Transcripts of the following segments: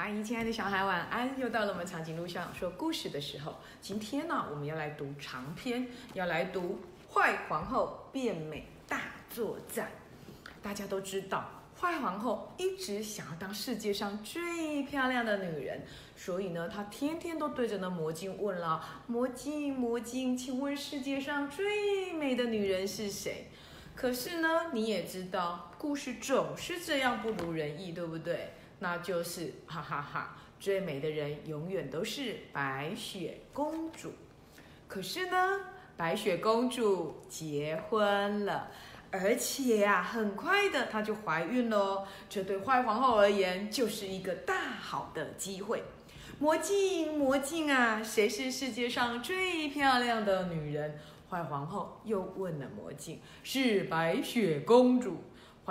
阿姨，亲爱的小孩，晚安！又到了我们长颈鹿校长说故事的时候。今天呢，我们要来读长篇，要来读《坏皇后变美大作战》。大家都知道，坏皇后一直想要当世界上最漂亮的女人，所以呢，她天天都对着那魔镜问了：“魔镜，魔镜，请问世界上最美的女人是谁？”可是呢，你也知道，故事总是这样不如人意，对不对？那就是哈哈哈，最美的人永远都是白雪公主。可是呢，白雪公主结婚了，而且啊，很快的她就怀孕了。这对坏皇后而言就是一个大好的机会。魔镜，魔镜啊，谁是世界上最漂亮的女人？坏皇后又问了魔镜：“是白雪公主。”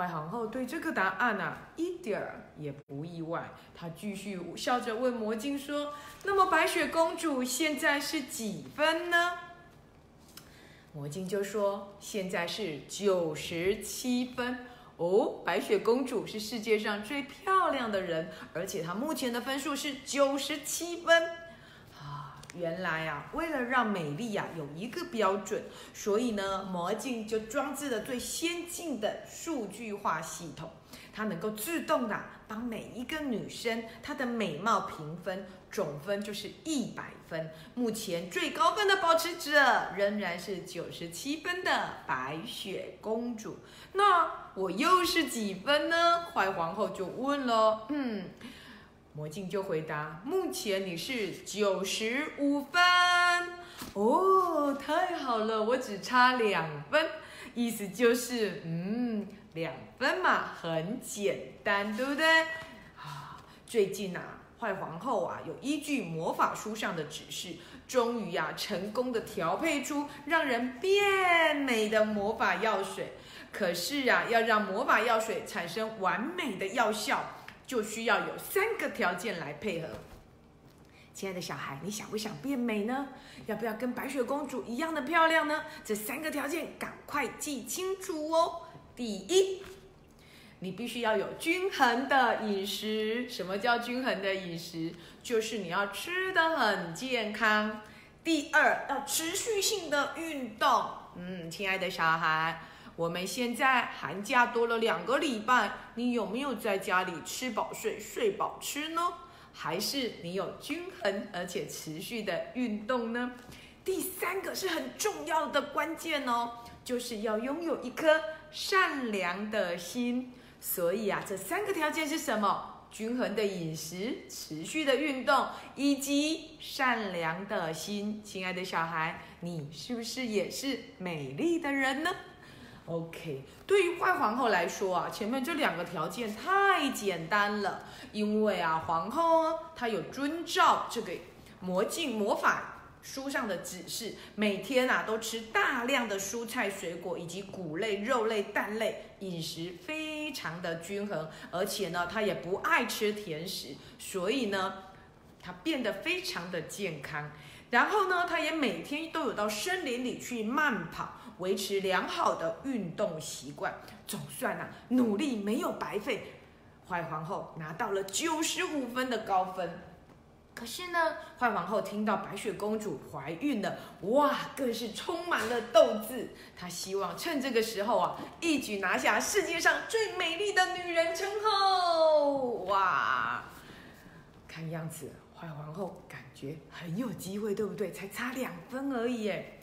坏皇后对这个答案啊一点儿也不意外，她继续笑着问魔镜说：“那么白雪公主现在是几分呢？”魔镜就说：“现在是九十七分哦，白雪公主是世界上最漂亮的人，而且她目前的分数是九十七分。”原来啊，为了让美丽呀有一个标准，所以呢，魔镜就装置了最先进的数据化系统，它能够自动的帮每一个女生她的美貌评分，总分就是一百分。目前最高分的保持者仍然是九十七分的白雪公主。那我又是几分呢？坏皇后就问了，嗯。魔镜就回答：“目前你是九十五分哦，太好了，我只差两分，意思就是，嗯，两分嘛，很简单，对不对？啊，最近啊，坏皇后啊，有依据魔法书上的指示，终于呀，成功的调配出让人变美的魔法药水。可是啊，要让魔法药水产生完美的药效。”就需要有三个条件来配合。亲爱的小孩，你想不想变美呢？要不要跟白雪公主一样的漂亮呢？这三个条件赶快记清楚哦。第一，你必须要有均衡的饮食。什么叫均衡的饮食？就是你要吃的很健康。第二，要持续性的运动。嗯，亲爱的小孩。我们现在寒假多了两个礼拜，你有没有在家里吃饱睡，睡饱吃呢？还是你有均衡而且持续的运动呢？第三个是很重要的关键哦，就是要拥有一颗善良的心。所以啊，这三个条件是什么？均衡的饮食、持续的运动以及善良的心。亲爱的小孩，你是不是也是美丽的人呢？OK，对于坏皇后来说啊，前面这两个条件太简单了，因为啊，皇后她有遵照这个魔镜魔法书上的指示，每天啊都吃大量的蔬菜水果以及谷类、肉类、蛋类，饮食非常的均衡，而且呢，她也不爱吃甜食，所以呢，她变得非常的健康。然后呢，她也每天都有到森林里去慢跑。维持良好的运动习惯，总算啊，努力没有白费。坏皇后拿到了九十五分的高分。可是呢，坏皇后听到白雪公主怀孕了，哇，更是充满了斗志。她希望趁这个时候啊，一举拿下世界上最美丽的女人称号。哇，看样子坏皇后感觉很有机会，对不对？才差两分而已，耶。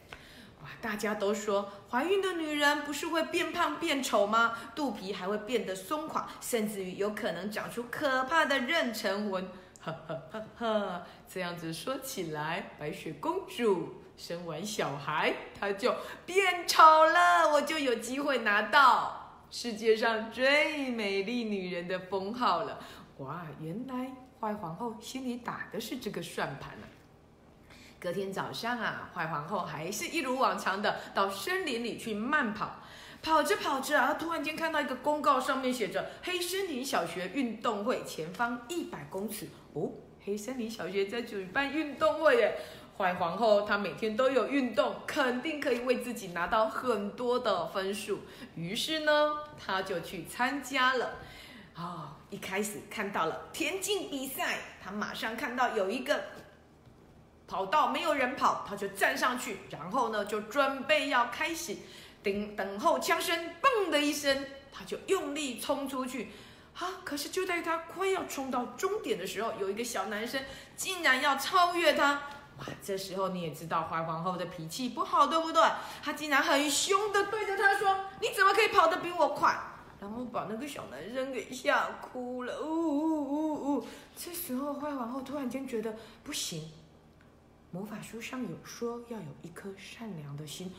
大家都说怀孕的女人不是会变胖变丑吗？肚皮还会变得松垮，甚至于有可能长出可怕的妊娠纹。呵呵呵呵！这样子说起来，白雪公主生完小孩，她就变丑了，我就有机会拿到世界上最美丽女人的封号了。哇！原来坏皇后心里打的是这个算盘呢。隔天早上啊，坏皇后还是一如往常的到森林里去慢跑。跑着跑着啊，突然间看到一个公告，上面写着“黑森林小学运动会前方一百公尺”。哦，黑森林小学在举办运动会耶！坏皇后她每天都有运动，肯定可以为自己拿到很多的分数。于是呢，她就去参加了。啊，一开始看到了田径比赛，她马上看到有一个跑道没有人跑，他就站上去，然后呢就准备要开始等等候枪声，嘣的一声，他就用力冲出去。啊！可是就在他快要冲到终点的时候，有一个小男生竟然要超越他。哇！这时候你也知道坏皇后的脾气不好，对不对？他竟然很凶的对着他说：“你怎么可以跑得比我快？”然后把那个小男生给吓哭了。呜呜呜呜！这时候坏皇后突然间觉得不行，魔法书上有说要有一颗善良的心。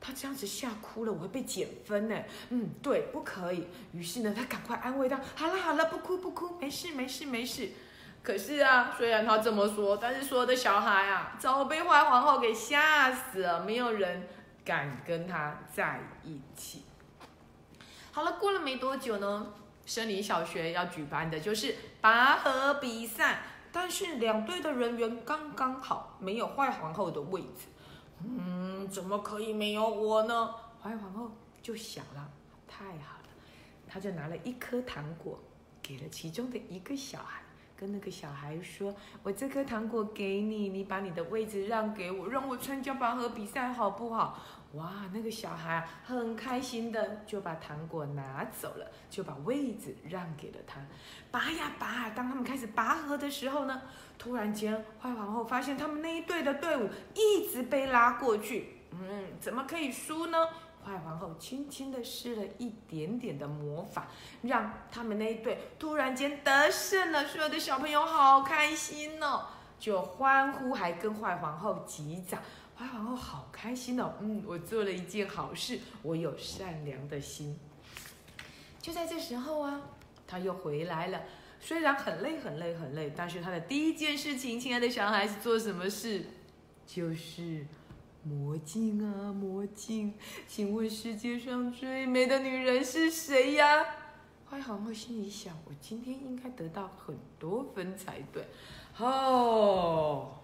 他这样子吓哭了，我会被减分呢。嗯，对，不可以。于是呢，他赶快安慰他：“好了好了，不哭不哭，没事没事没事。”可是啊，虽然他这么说，但是所有的小孩啊，早被坏皇后给吓死了，没有人敢跟他在一起。好了，过了没多久呢，森林小学要举办的就是拔河比，是两队的人员刚刚好，没有坏皇后的位置。嗯，怎么可以没有我呢？坏皇后就想了，太好了，她就拿了一颗糖果，给了其中的一个小孩，跟那个小孩说：“我这颗糖果给你，你把你的位置让给我，让我参加拔河比赛，好不好？”哇，那个小孩啊，很开心的就把糖果拿走了，就把位置让给了他。拔呀拔，当他们开始拔河的时候呢，突然间坏皇后发现他们那一队的队伍一直被拉过去，嗯，怎么可以输呢？坏皇后轻轻的施了一点点的魔法，让他们那一队突然间得胜了，所有的小朋友好开心哦，就欢呼，还跟坏皇后击掌。坏皇后好开心哦，嗯，我做了一件好事，我有善良的心。就在这时候啊，他又回来了，虽然很累很累很累，但是他的第一件事情，亲爱的小孩子做什么事？就是魔镜啊，魔镜，请问世界上最美的女人是谁呀？坏皇后心里想，我今天应该得到很多分才对。哦，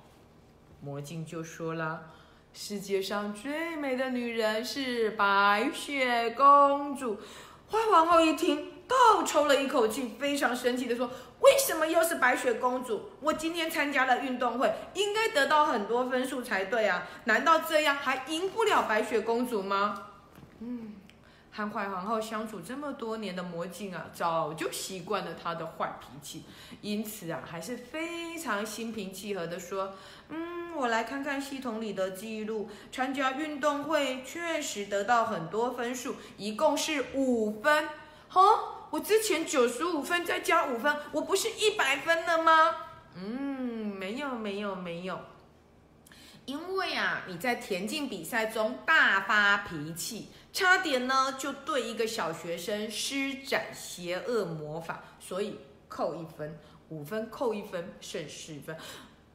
魔镜就说了。世界上最美的女人是白雪公主。花王后一听，倒抽了一口气，非常生气的说：“为什么又是白雪公主？我今天参加了运动会，应该得到很多分数才对啊！难道这样还赢不了白雪公主吗？”嗯。和坏皇后相处这么多年的魔镜啊，早就习惯了她的坏脾气，因此啊，还是非常心平气和的说：“嗯，我来看看系统里的记录，参加运动会确实得到很多分数，一共是五分。哦，我之前九十五分再加五分，我不是一百分了吗？嗯，没有，没有，没有。”因为啊，你在田径比赛中大发脾气，差点呢就对一个小学生施展邪恶魔法，所以扣一分，五分扣一分，剩四分。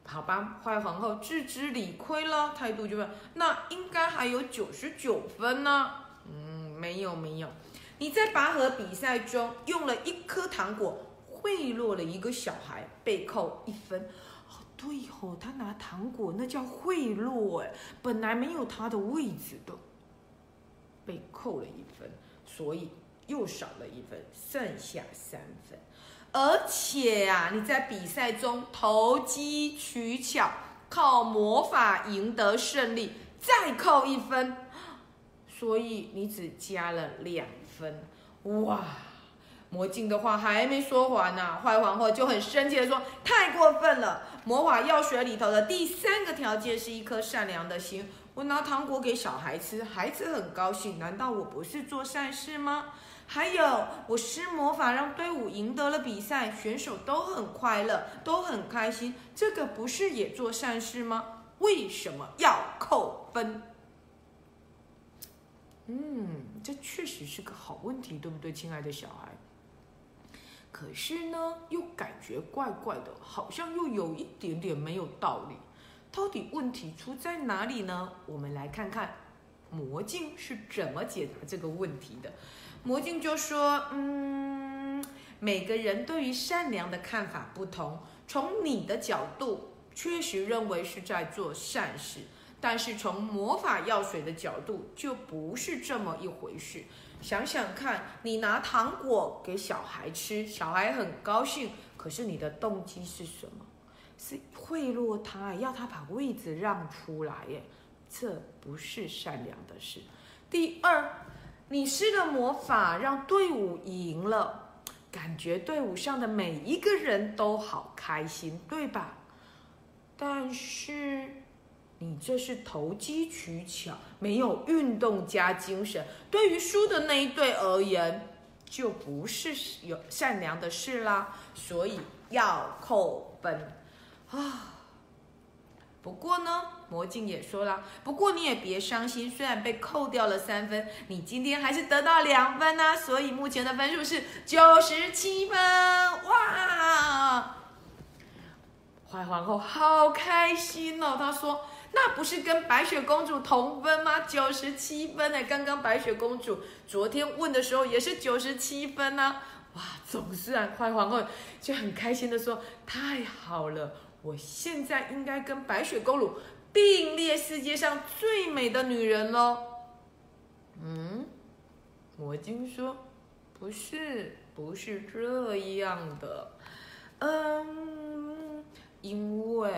好吧，坏皇后自知理亏了，态度就问：那应该还有九十九分呢？嗯，没有没有，你在拔河比赛中用了一颗糖果贿赂了一个小孩，被扣一分。哦对吼，他拿糖果那叫贿赂哎，本来没有他的位置的，被扣了一分，所以又少了一分，剩下三分。而且呀，你在比赛中投机取巧，靠魔法赢得胜利，再扣一分，所以你只加了两分。哇！魔镜的话还没说完呢，坏皇后就很生气的说：“太过分了！魔法药水里头的第三个条件是一颗善良的心。我拿糖果给小孩吃，孩子很高兴，难道我不是做善事吗？还有，我施魔法让队伍赢得了比赛，选手都很快乐，都很开心，这个不是也做善事吗？为什么要扣分？嗯，这确实是个好问题，对不对，亲爱的小孩？”可是呢，又感觉怪怪的，好像又有一点点没有道理。到底问题出在哪里呢？我们来看看魔镜是怎么解答这个问题的。魔镜就说：“嗯，每个人对于善良的看法不同。从你的角度，确实认为是在做善事，但是从魔法药水的角度，就不是这么一回事。想想看，你拿糖果给小孩吃，小孩很高兴，可是你的动机是什么？是贿赂他，要他把位置让出来耶，这不是善良的事。第二，你施了魔法，让队伍赢了，感觉队伍上的每一个人都好开心，对吧？但是这是投机取巧，没有运动加精神，对于输的那一队而言，就不是有善良的事啦，所以要扣分。啊，不过呢，魔镜也说了，不过你也别伤心，虽然被扣掉了三分，你今天还是得到两分呢，所以目前的分数是九十七分。哇，坏皇后好开心哦，她说，那不是跟白雪公主同分吗？九十七分呢，刚刚白雪公主昨天问的时候也是九十七分呢。哇，总算坏皇后就很开心的说，太好了。我现在应该跟白雪公主并列世界上最美的女人喽。嗯，魔晶说，不是，不是这样的。嗯，因为。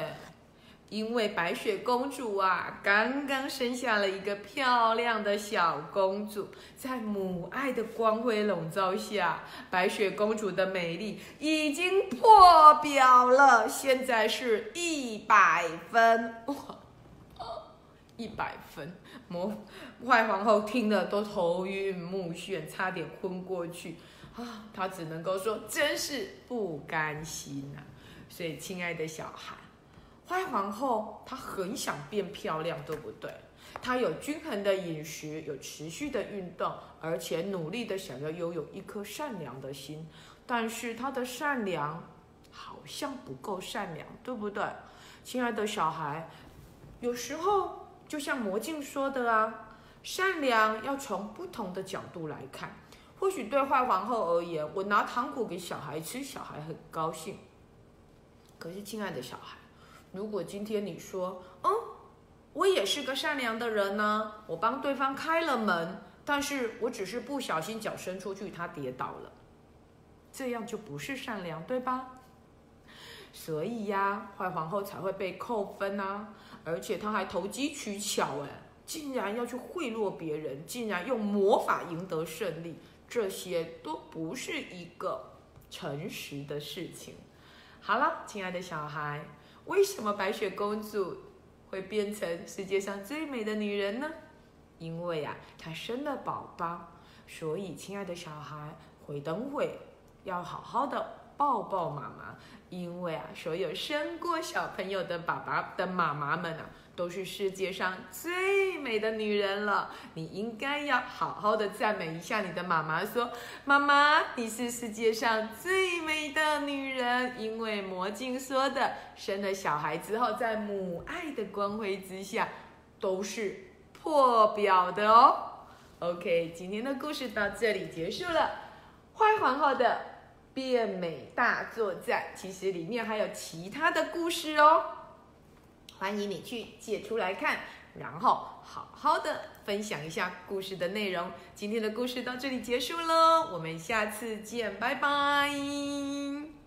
因为白雪公主啊，刚刚生下了一个漂亮的小公主，在母爱的光辉笼罩下，白雪公主的美丽已经破表了。现在是一百分，哇，一百分！魔坏皇后听了都头晕目眩，差点昏过去啊！她只能够说，真是不甘心呐。所以，亲爱的小孩。坏皇后她很想变漂亮，对不对？她有均衡的饮食，有持续的运动，而且努力的想要拥有一颗善良的心。但是她的善良好像不够善良，对不对？亲爱的小孩，有时候就像魔镜说的啊，善良要从不同的角度来看。或许对坏皇后而言，我拿糖果给小孩吃，小孩很高兴。可是，亲爱的小孩。如果今天你说，嗯，我也是个善良的人呢，我帮对方开了门，但是我只是不小心脚伸出去，他跌倒了，这样就不是善良，对吧？所以呀，坏皇后才会被扣分啊，而且她还投机取巧，哎，竟然要去贿赂别人，竟然用魔法赢得胜利，这些都不是一个诚实的事情。好了，亲爱的小孩。为什么白雪公主会变成世界上最美的女人呢？因为呀，她生了宝宝，所以亲爱的小孩，会等会要好好的抱抱妈妈，因为啊，所有生过小朋友的爸爸的妈妈们啊。都是世界上最美的女人了，你应该要好好的赞美一下你的妈妈，说：“妈妈，你是世界上最美的女人。”因为魔镜说的，生了小孩之后，在母爱的光辉之下，都是破表的哦。OK，今天的故事到这里结束了。坏皇后的变美大作战，其实里面还有其他的故事哦。欢迎你去借出来看，然后好好的分享一下故事的内容。今天的故事到这里结束喽，我们下次见，拜拜。